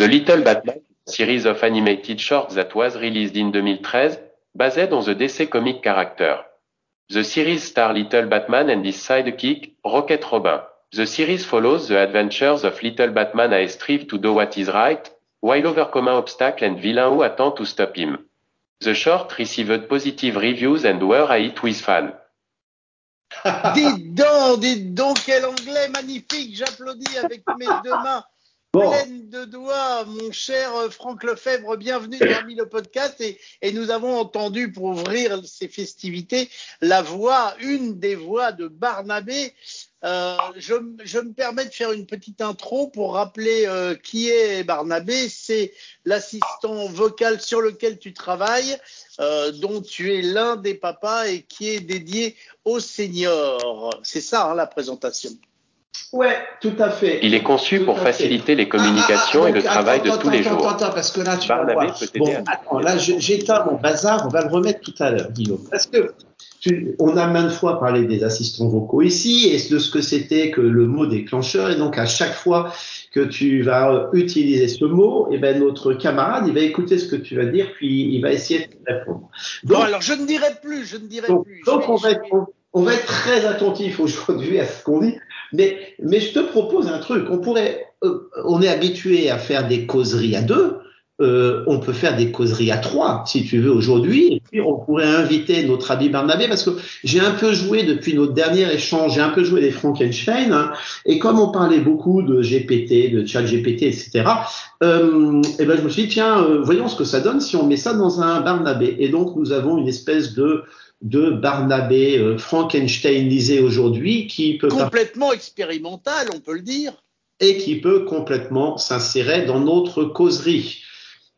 The Little Batman, series of animated shorts that was released in 2013, based on the DC comic character. The series star Little Batman and his sidekick, Rocket Robin. The series follows the adventures of Little Batman as strive to do what is right, while overcoming obstacles and villains who attempt to stop him. The short received positive reviews and were a hit with fans. dites donc, dites donc, quel anglais magnifique, j'applaudis avec mes deux mains pleines de doigts, mon cher Franck Lefebvre, bienvenue dans le podcast et, nous avons entendu pour ouvrir ces festivités la voix, une des voix de Barnabé. Euh, je, me permets de faire une petite intro pour rappeler euh, qui est Barnabé. C'est l'assistant vocal sur lequel tu travailles, euh, dont tu es l'un des papas et qui est dédié aux seniors. C'est ça hein, la présentation. Ouais, tout à fait. Il est conçu Tout pour faciliter les communications Ah, ah, et le travail attends, de tous les attends, jours. Attends, attends, parce que là, tu vas voir. peut Bon, attends, là, j'éteins mon bazar, on va le remettre tout à l'heure, Guillaume. Parce que tu- on a maintes fois parlé des assistants vocaux ici et de ce que c'était que le mot déclencheur. Et donc, à chaque fois que tu vas utiliser ce mot, eh ben, notre camarade, il va écouter ce que tu vas dire, puis il va essayer de te répondre. Bon, Donc, alors je ne dirai plus, je ne dirai donc, plus. donc on, va être, on va être très attentif aujourd'hui à ce qu'on dit. Mais, mais je te propose un truc. On pourrait, euh, on est habitué à faire des causeries à deux. Euh, on peut faire des causeries à trois, si tu veux, aujourd'hui. Et puis, on pourrait inviter notre ami Barnabé, parce que j'ai un peu joué depuis notre dernier échange, j'ai un peu joué des Frankenstein. hein, et comme on parlait beaucoup de GPT, de chat GPT, etc., euh, et ben, je me suis dit, tiens, euh, voyons ce que ça donne si on met ça dans un Barnabé. Et donc, nous avons une espèce de de Barnabé euh, Frankensteinisé aujourd'hui qui peut complètement expérimental, on peut le dire. et qui peut complètement s'insérer dans notre causerie.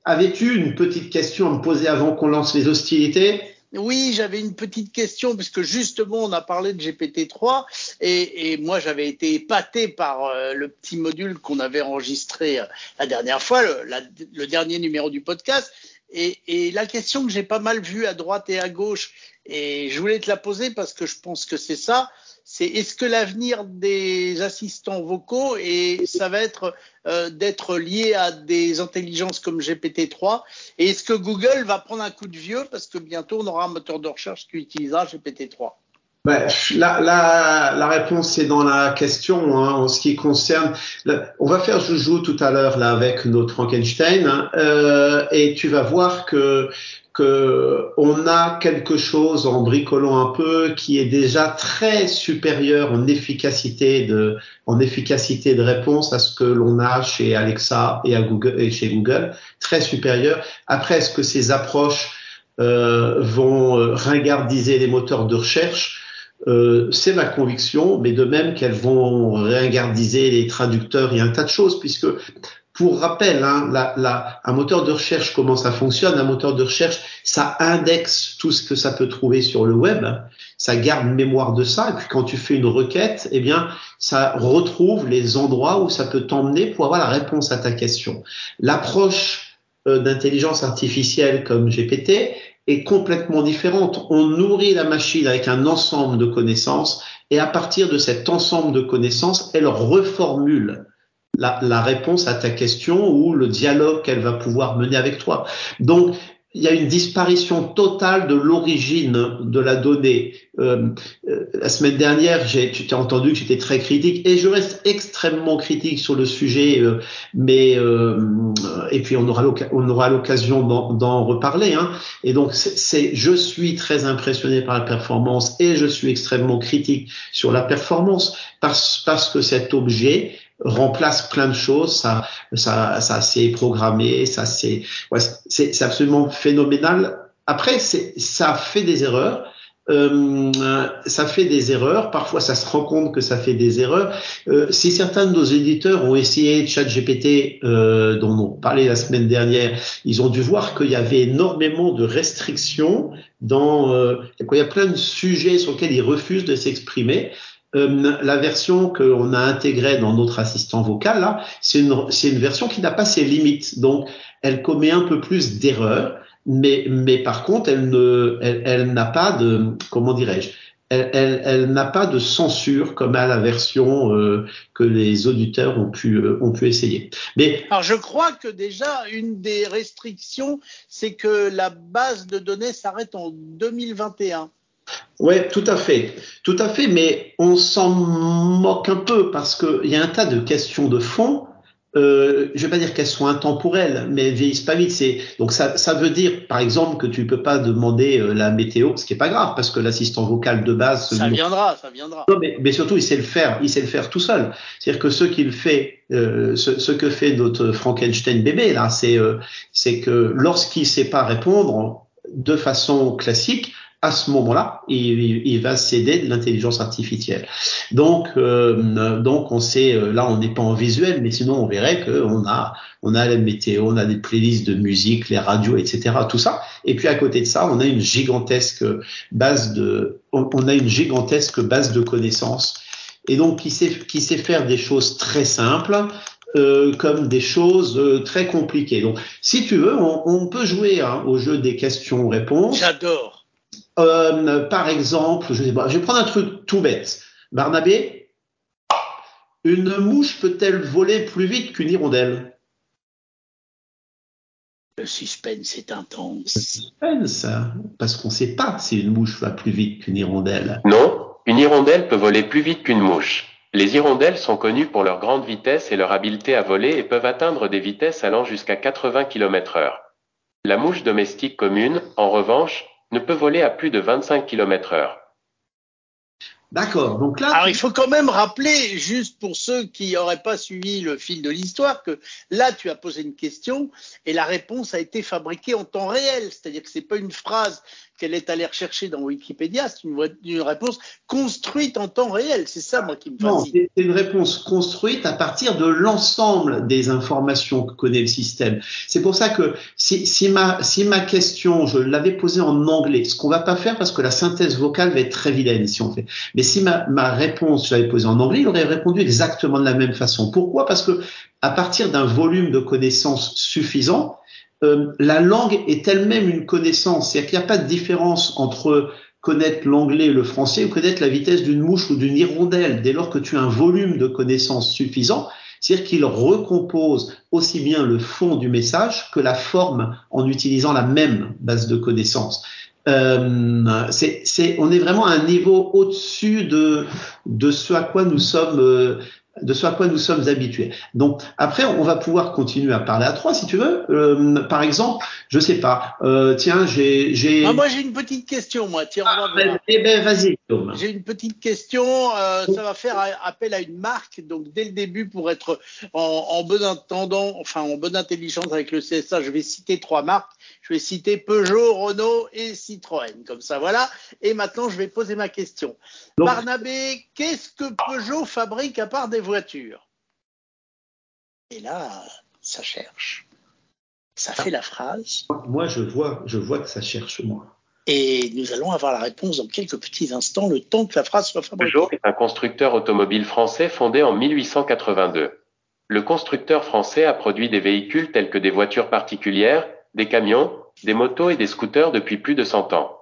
Avais-tu une petite question à me poser avant qu'on lance les hostilités? Oui, j'avais une petite question puisque justement on a parlé de GPT-3 et, et moi j'avais été épaté par euh, le petit module qu'on avait enregistré euh, la dernière fois, le, la- le dernier numéro du podcast. Et, et la question que j'ai pas mal vue à droite et à gauche, et je voulais te la poser parce que je pense que c'est ça, c'est est-ce que l'avenir des assistants vocaux et ça va être euh, d'être lié à des intelligences comme GPT-3 et est-ce que Google va prendre un coup de vieux parce que bientôt on aura un moteur de recherche qui utilisera GPT-3 ben, la, réponse est dans la question hein, en ce qui concerne. on va faire joujou tout à l'heure là avec notre Frankenstein hein, euh, et tu vas voir que que on a quelque chose en bricolant un peu qui est déjà très supérieur en efficacité de en efficacité de réponse à ce que l'on a chez Alexa et chez Google très supérieur. Après, est-ce que ces approches euh, vont euh, ringardiser les moteurs de recherche? Euh, c'est ma conviction, mais de même qu'elles vont ringardiser les traducteurs et un tas de choses, puisque pour rappel, hein, la, la, un moteur de recherche, comment ça fonctionne? Un moteur de recherche, ça indexe tout ce que ça peut trouver sur le web, ça garde mémoire de ça, et puis quand tu fais une requête, eh bien, ça retrouve les endroits où ça peut t'emmener pour avoir la réponse à ta question. L'approche euh, d'intelligence artificielle comme GPT est complètement différente. On nourrit la machine avec un ensemble de connaissances, et à partir de cet ensemble de connaissances, elle reformule la, la, réponse à ta question ou le dialogue qu'elle va pouvoir mener avec toi. Donc, il y a une disparition totale de l'origine de la donnée. Euh, euh, la semaine dernière, tu t'es entendu que j'étais très critique et je reste extrêmement critique sur le sujet, euh, mais euh, et puis on aura on aura l'occasion d'en reparler. Hein. Et donc, c'est je suis très impressionné par la performance et je suis extrêmement critique sur la performance parce parce que cet objet remplace plein de choses, ça, ça, ça c'est programmé, ça c'est, ouais, c'est absolument phénoménal. Après, c'est, ça fait des erreurs. Euh, ça fait des erreurs. Parfois, ça se rend compte que ça fait des erreurs. Euh, si certains de nos éditeurs ont essayé ChatGPT, euh, dont on parlait la semaine dernière, ils ont dû voir qu'il y avait énormément de restrictions dans. Euh, il y a plein de sujets sur lesquels ils refusent de s'exprimer. Euh, la version qu'on a intégrée dans notre assistant vocal, là, c'est une, une version qui n'a pas ses limites. Donc, elle commet un peu plus d'erreurs, mais, mais par contre, elle elle, elle n'a pas de, comment dirais-je, elle, n'a pas de censure comme à la version euh, que les auditeurs ont pu, euh, ont pu essayer. Mais alors je crois que déjà une des restrictions, c'est que la base de données s'arrête en 2021. Oui, tout à fait, tout à fait, mais on s'en moque un peu parce qu'il y a un tas de questions de fond euh, je vais pas dire qu'elles sont intemporelles, mais elles vieillissent pas vite. C'est donc ça, ça veut dire, par exemple, que tu peux pas demander euh, la météo, ce qui est pas grave parce que l'assistant vocal de base. Ça viendra, ça viendra. Non, mais, mais, surtout, il sait le faire, il sait le faire tout seul. C'est-à-dire que ce qu'il fait, euh, ce, ce, que fait notre Frankenstein bébé là, c'est c'est que lorsqu'il sait pas répondre de façon classique, à ce moment-là, il, il, va céder de l'intelligence artificielle. Donc, euh, donc on sait, euh, là, on n'est pas en visuel, mais sinon, on verrait qu'on a, on a la météo, on a des playlists de musique, les radios, etc., tout ça. Et puis à côté de ça, on a une gigantesque base de, on a une gigantesque base de connaissances. Et donc, qui sait, qui sait faire des choses très simples, euh, comme des choses euh, très compliquées. Donc, si tu veux, on, on peut jouer hein, au jeu des questions-réponses. J'adore. Euh, par exemple, je, sais pas, je vais prendre un truc tout bête. Barnabé, une mouche peut-elle voler plus vite qu'une hirondelle? Le suspense est intense. Le suspense, parce qu'on ne sait pas si une mouche va plus vite qu'une hirondelle. Non, une hirondelle peut voler plus vite qu'une mouche. Les hirondelles sont connues pour leur grande vitesse et leur habileté à voler et peuvent atteindre des vitesses allant jusqu'à 80 km heure. La mouche domestique commune, en revanche, ne peut voler à plus de 25 km heure. D'accord. Donc là. Alors, il faut quand même rappeler, juste pour ceux qui n'auraient pas suivi le fil de l'histoire, que là, tu as posé une question et la réponse a été fabriquée en temps réel. C'est-à-dire que c'est pas une phrase qu'elle est allée rechercher dans Wikipédia, c'est une, réponse construite en temps réel. C'est ça, moi, qui me fascine. Non, c'est une réponse construite à partir de l'ensemble des informations que connaît le système. C'est pour ça que si, si, ma, si ma question, je l'avais posée en anglais, ce qu'on va pas faire parce que la synthèse vocale va être très vilaine si on fait. Mais si ma, ma réponse, je l'avais posée en anglais, il aurait répondu exactement de la même façon. Pourquoi? Parce que à partir d'un volume de connaissances suffisant, euh, la langue est elle-même une connaissance. C'est-à-dire qu'il n'y a pas de différence entre connaître l'anglais et le français ou connaître la vitesse d'une mouche ou d'une hirondelle. Dès lors que tu as un volume de connaissances suffisant, c'est-à-dire qu'il recompose aussi bien le fond du message que la forme en utilisant la même base de connaissances. Euh, c'est, on est vraiment à un niveau au-dessus de, de ce à quoi nous sommes euh, de ce à quoi nous sommes habitués. Donc après, on va pouvoir continuer à parler à trois si tu veux. Euh, par exemple, je sais pas. Euh, tiens, j'ai, j'ai. Ah, moi, j'ai une petite question, moi. Tiens, on va voir. Eh ben, vas-y. J'ai une petite question. Euh, ça va faire appel à une marque. Donc dès le début, pour être en, en bon intendant, enfin en bonne intelligence avec le CSA, je vais citer trois marques. Je vais citer Peugeot, Renault et Citroën. Comme ça, voilà. Et maintenant, je vais poser ma question. Barnabé, qu'est-ce que Peugeot fabrique à part des voitures? Et là, ça cherche. Ça fait la phrase. Moi, je vois, je vois que ça cherche, moi. Et nous allons avoir la réponse dans quelques petits instants, le temps que la phrase soit fabriquée. Peugeot est un constructeur automobile français fondé en 1882. Le constructeur français a produit des véhicules tels que des voitures particulières, des camions, des motos et des scooters depuis plus de 100 ans.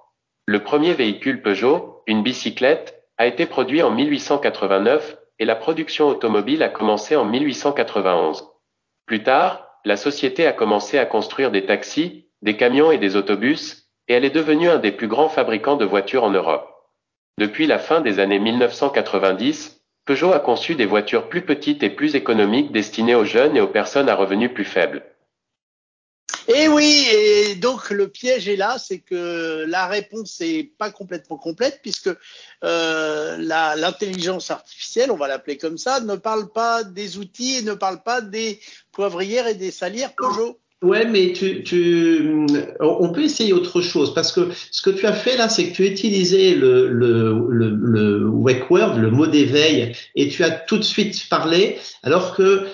Le premier véhicule Peugeot, une bicyclette, a été produit en 1889 et la production automobile a commencé en 1891. Plus tard, la société a commencé à construire des taxis, des camions et des autobus, et elle est devenue un des plus grands fabricants de voitures en Europe. Depuis la fin des années 1990, Peugeot a conçu des voitures plus petites et plus économiques destinées aux jeunes et aux personnes à revenus plus faibles. Et oui, et donc le piège est là, c'est que la réponse n'est pas complètement complète puisque euh, l'intelligence artificielle, on va l'appeler comme ça, ne parle pas des outils et ne parle pas des poivrières et des salières Peugeot. Ouais, mais tu, tu, on peut essayer autre chose parce que ce que tu as fait là, c'est que tu as utilisé le, le, le, le wake word, le mot d'éveil, et tu as tout de suite parlé, alors que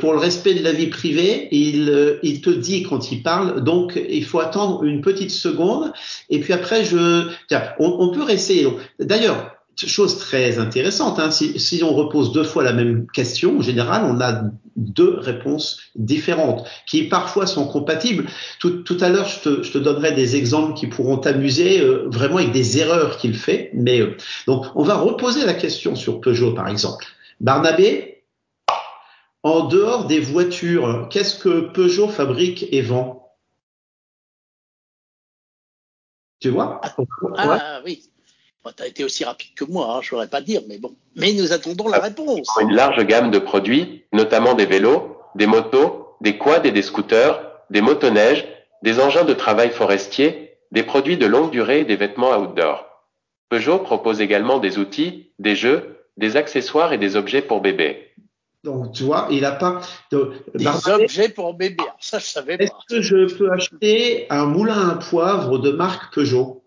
pour le respect de la vie privée, il, euh, il te dit quand il parle, donc il faut attendre une petite seconde, et puis après je, tiens, on, on peut réessayer. D'ailleurs, chose très intéressante. Hein. Si, si, on repose deux fois la même question, en général, on a deux réponses différentes qui parfois sont compatibles. Tout, tout à l'heure, je te, je te, donnerai des exemples qui pourront t'amuser euh, vraiment avec des erreurs qu'il fait. Mais euh, donc, on va reposer la question sur Peugeot, par exemple. Barnabé, en dehors des voitures, qu'est-ce que Peugeot fabrique et vend? Tu vois? Ah oui. tu as été aussi rapide que moi, hein, je n'aurais pas dire, mais bon. Mais nous attendons la réponse. Une large gamme de produits, notamment des vélos, des motos, des quads et des scooters, des motoneiges, des engins de travail forestiers, des produits de longue durée et des vêtements outdoor. Peugeot propose également des outils, des jeux, des accessoires et des objets pour bébé. Donc, tu vois, il n'a pas de. Des objets pour bébé. Ça, je savais pas. Est-ce que je peux acheter un moulin à poivre de marque Peugeot?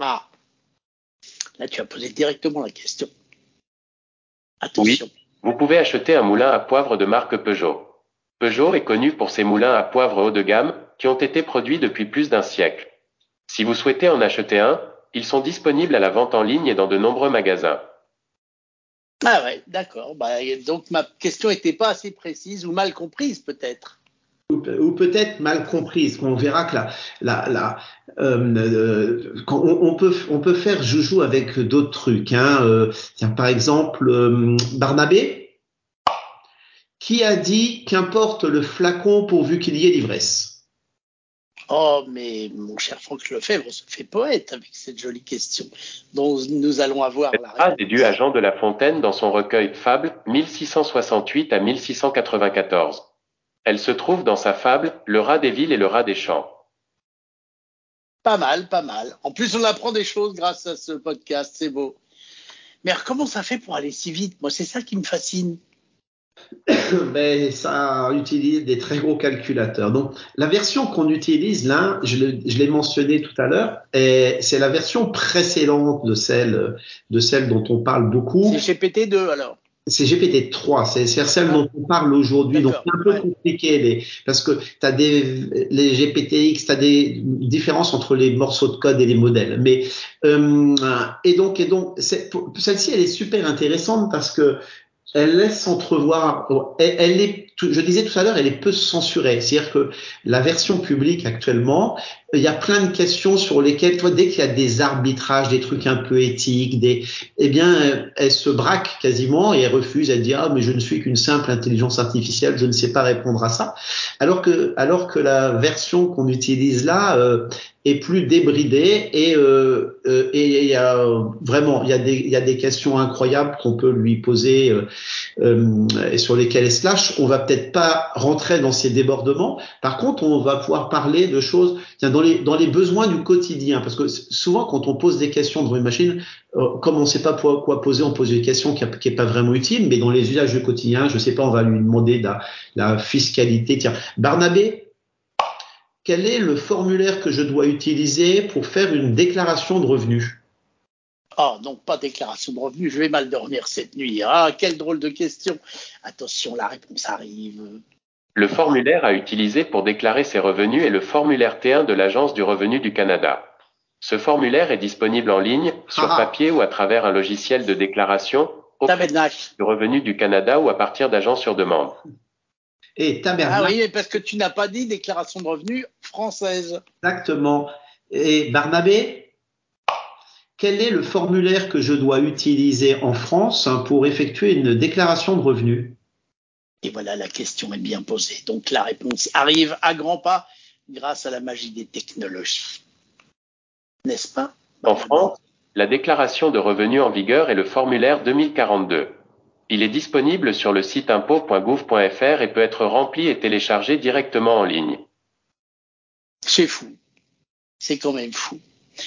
Ah. Là, tu as posé directement la question. Attention. Oui, vous pouvez acheter un moulin à poivre de marque Peugeot. Peugeot est connu pour ses moulins à poivre haut de gamme qui ont été produits depuis plus d'un siècle. Si vous souhaitez en acheter un, ils sont disponibles à la vente en ligne et dans de nombreux magasins. Ah ouais, d'accord. Bah, donc ma question n'était pas assez précise ou mal comprise peut-être. Ou, peut-être mal comprise. On verra que la euh, euh on, peut on peut faire joujou avec d'autres trucs. Hein. Euh, par exemple, Barnabé, qui a dit qu'importe le flacon pourvu qu'il y ait l'ivresse. Oh, mais mon cher Franck Lefebvre se fait poète avec cette jolie question dont nous allons avoir la phrase est due à Jean de La Fontaine dans son recueil Fable 1668 à 1694. Elle se trouve dans sa fable Le rat des villes et le rat des champs. Pas mal, pas mal. En plus, on apprend des choses grâce à ce podcast, c'est beau. Mais comment ça fait pour aller si vite? Moi, c'est ça qui me fascine. ben, ça utilise des très gros calculateurs. Donc, la version qu'on utilise là, je l'ai mentionné tout à l'heure, c'est la version précédente de celle, de celle dont on parle beaucoup. C'est GPT-2 alors c'est GPT-3, c'est celle dont on parle aujourd'hui. Donc, c'est un peu compliqué les, parce que tu as des, les GPTX, tu as des différences entre les morceaux de code et les modèles. Mais, euh, et donc, et donc, celle-ci, elle est super intéressante parce que elle laisse entrevoir, elle, est, je disais tout à l'heure, elle est peu censurée. C'est-à-dire que la version publique actuellement, il y a plein de questions sur lesquelles, toi, dès qu'il y a des arbitrages, des trucs un peu éthiques, des, eh bien, elle se braque quasiment et elle refuse. Elle dit ah mais je ne suis qu'une simple intelligence artificielle, je ne sais pas répondre à ça. Alors que, alors que la version qu'on utilise là euh, est plus débridée et euh, euh, et il y a vraiment il y a des il y a des questions incroyables qu'on peut lui poser euh, et sur lesquelles elle se lâche. On va peut-être pas rentrer dans ces débordements. Par contre, on va pouvoir parler de choses tiens, dans les besoins du quotidien parce que souvent quand on pose des questions devant une machine, comme on ne sait pas quoi poser, on pose une question qui, n'est pas vraiment utile, mais dans les usages du quotidien, je sais pas, on va lui demander la, la fiscalité. Tiens, Barnabé, quel est le formulaire que je dois utiliser pour faire une déclaration de revenus? Ah, non, pas déclaration de revenus, je vais mal dormir cette nuit. Ah, quelle drôle de question. Attention, la réponse arrive. Le formulaire à utiliser pour déclarer ses revenus est le formulaire T1 de l'Agence du revenu du Canada. Ce formulaire est disponible en ligne, sur ah. papier ou à travers un logiciel de déclaration au du revenu du Canada ou à partir d'agents sur demande. Et Ah oui, parce que tu n'as pas dit déclaration de revenus française. Exactement. Et Barnabé, quel est le formulaire que je dois utiliser en France pour effectuer une déclaration de revenus? Et voilà, la question est bien posée. Donc la réponse arrive à grands pas grâce à la magie des technologies. N'est-ce pas? En France, la déclaration de revenus en vigueur est le formulaire 2042. Il est disponible sur le site impôt.gouv.fr et peut être rempli et téléchargé directement en ligne. C'est fou. C'est quand même fou.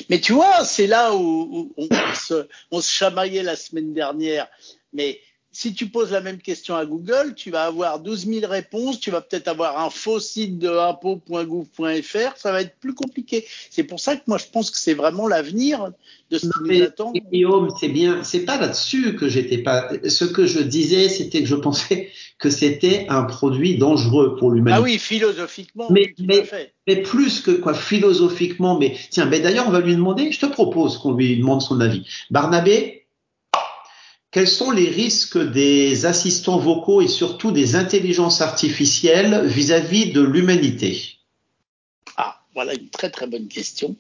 Mais tu vois, c'est là où, on, se, chamaillait la semaine dernière. Mais si tu poses la même question à Google, tu vas avoir 12 000 réponses, tu vas peut-être avoir un faux site de impôt.gouv.fr, ça va être plus compliqué. C'est pour ça que moi je pense que c'est vraiment l'avenir de ce qui nous attend. Guillaume, c'est bien, c'est pas là-dessus que j'étais pas. Ce que je disais, c'était que je pensais que c'était un produit dangereux pour l'humanité. Ah oui, philosophiquement. Mais, mais, mais, plus que quoi, philosophiquement. Mais tiens, mais d'ailleurs, on va lui demander. Je te propose qu'on lui demande son avis. Barnabé, quels sont les risques des assistants vocaux et surtout des intelligences artificielles vis-à-vis de l'humanité? Ah, voilà une très très bonne question.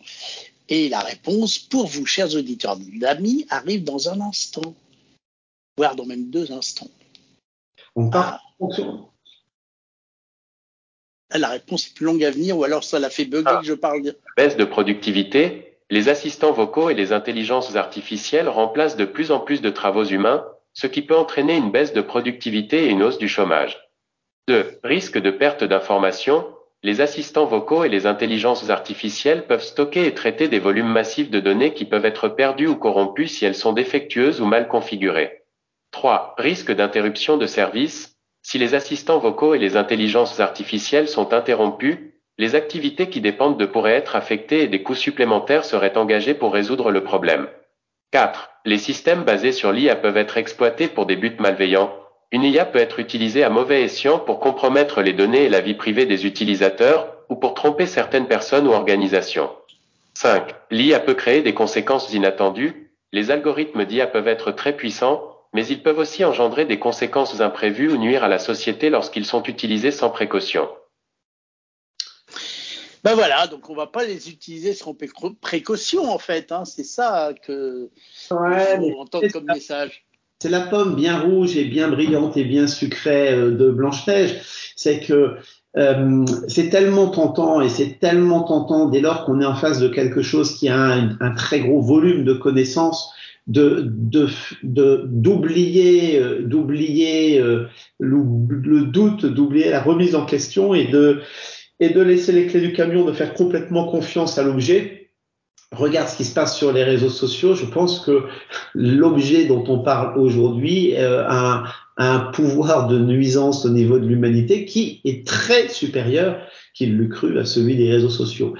Et la réponse pour vous, chers auditeurs d'amis, arrive dans un instant, voire dans même deux instants. On part ah. La réponse est plus longue à venir, ou alors ça l'a fait bugger ah. que je parle. Baisse de productivité, les assistants vocaux et les intelligences artificielles remplacent de plus en plus de travaux humains, ce qui peut entraîner une baisse de productivité et une hausse du chômage. 2. Risque de perte d'informations. Les assistants vocaux et les intelligences artificielles peuvent stocker et traiter des volumes massifs de données qui peuvent être perdus ou corrompus si elles sont défectueuses ou mal configurées. 3. Risque d'interruption de service. Si les assistants vocaux et les intelligences artificielles sont interrompus, les activités qui dépendent de pourraient être affectées et des coûts supplémentaires seraient engagés pour résoudre le problème. 4. Les systèmes basés sur l'IA peuvent être exploités pour des buts malveillants. Une IA peut être utilisée à mauvais escient pour compromettre les données et la vie privée des utilisateurs, ou pour tromper certaines personnes ou organisations. 5. L'IA peut créer des conséquences inattendues. Les algorithmes d'IA peuvent être très puissants, mais ils peuvent aussi engendrer des conséquences imprévues ou nuire à la société lorsqu'ils sont utilisés sans précaution. Ben voilà, donc on va pas les utiliser sans précaution en fait. Hein. C'est ça que ouais, faut entendre comme message. C'est la pomme bien rouge et bien brillante et bien sucrée euh, de Blanche Neige. C'est que euh, c'est tellement tentant et c'est tellement tentant dès lors qu'on est en face de quelque chose qui a un, un très gros volume de connaissances de d'oublier euh, d'oublier euh, le, le, doute d'oublier la remise en question et de et de laisser les clés du camion, de faire complètement confiance à l'objet. Regarde ce qui se passe sur les réseaux sociaux. Je pense que l'objet dont on parle aujourd'hui euh, a, un, pouvoir de nuisance au niveau de l'humanité qui est très supérieur qu'il l'eût cru à celui des réseaux sociaux.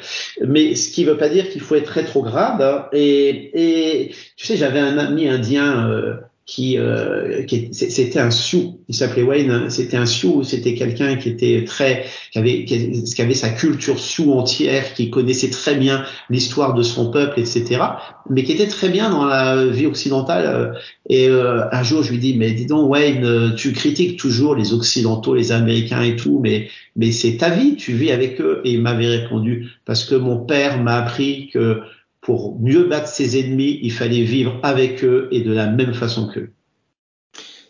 Mais ce qui ne veut pas dire qu'il faut être rétrograde. Hein. Et, et tu sais, j'avais un ami indien euh, qui, euh, qui c'était un Sioux, il s'appelait Wayne, hein. c'était un Sioux, c'était quelqu'un qui était très, qui avait, qui avait sa culture Sioux entière, qui connaissait très bien l'histoire de son peuple, etc., mais qui était très bien dans la vie occidentale. Euh, et euh, un jour, je lui dis, mais dis donc Wayne, tu critiques toujours les Occidentaux, les Américains et tout, mais mais c'est ta vie, tu vis avec eux. Et il m'avait répondu, parce que mon père m'a appris que pour mieux battre ses ennemis, il fallait vivre avec eux et de la même façon qu'eux.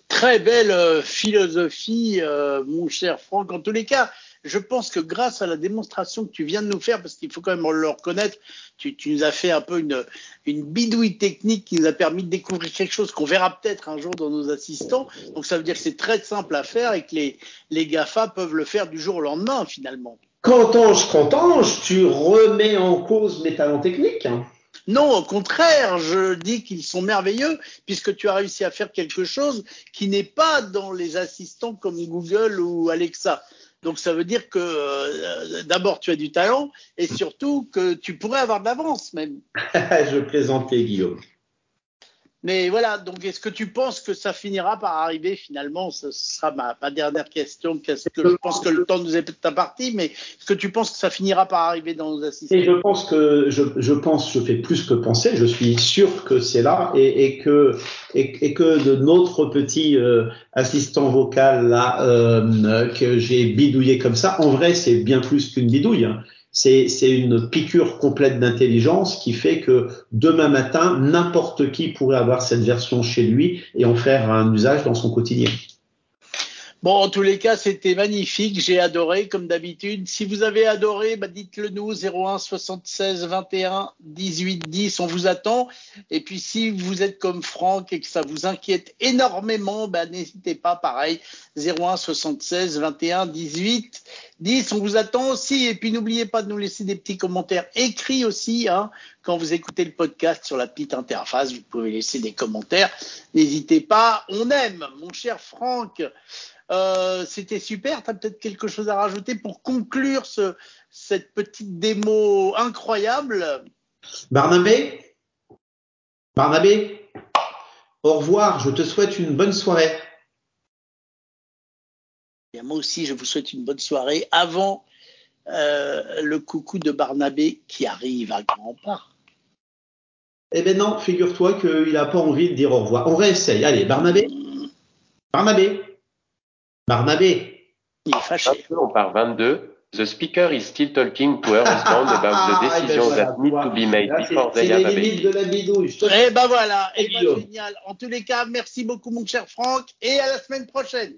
Très belle euh, philosophie, euh, mon cher Franck. En tous les cas, je pense que grâce à la démonstration que tu viens de nous faire, parce qu'il faut quand même le reconnaître, tu, nous as fait un peu une, une, bidouille technique qui nous a permis de découvrir quelque chose qu'on verra peut-être un jour dans nos assistants. Donc ça veut dire que c'est très simple à faire et que les, les GAFA peuvent le faire du jour au lendemain finalement. Qu'entends-je, qu'entends-je Tu remets en cause mes talents techniques non, au contraire, je dis qu'ils sont merveilleux puisque tu as réussi à faire quelque chose qui n'est pas dans les assistants comme Google ou Alexa. Donc ça veut dire que euh, d'abord tu as du talent et surtout que tu pourrais avoir de l'avance même. je plaisantais Guillaume. Mais voilà, donc est-ce que tu penses que ça finira par arriver finalement? Ce sera ma, dernière question. Qu'est-ce que je pense que le temps nous est imparti, mais est-ce que tu penses que ça finira par arriver dans nos assistants? Je pense que je, je, pense, je fais plus que penser. Je suis sûr que c'est là et, et, que et, que de notre petit euh, assistant vocal là euh, que j'ai bidouillé comme ça, en vrai, c'est bien plus qu'une bidouille. Hein c'est une piqûre complète d'intelligence qui fait que demain matin, n'importe qui pourrait avoir cette version chez lui et en faire un usage dans son quotidien. Bon, en tous les cas, c'était magnifique. J'ai adoré, comme d'habitude. Si vous avez adoré, bah, dites-le nous, 01 76 21 18 10, on vous attend. Et puis, si vous êtes comme Franck et que ça vous inquiète énormément, bah, n'hésitez pas, pareil, 01 76 21 18 10, on vous attend aussi. Et puis, n'oubliez pas de nous laisser des petits commentaires écrits aussi, hein. Quand vous écoutez le podcast sur la petite interface, vous pouvez laisser des commentaires. N'hésitez pas. On aime, mon cher Franck. Euh, c'était super. Tu as peut-être quelque chose à rajouter pour conclure ce, cette petite démo incroyable? Barnabé? Barnabé? Au revoir. Je te souhaite une bonne soirée. Et moi aussi, je vous souhaite une bonne soirée avant euh, le coucou de Barnabé qui arrive à grands pas. Eh bien non, figure-toi qu'il n'a pas envie de dire au revoir. On réessaye. Allez, Barnabé? Barnabé? Barnabé. Il est fâché. On part 22. The speaker is still talking to her husband about the decisions Ah, ben that need to be made Là, before C'est they have a baby. de la bidouille. Eh ben voilà, eh ben génial. En tous les cas, merci beaucoup mon cher Franck et à la semaine prochaine.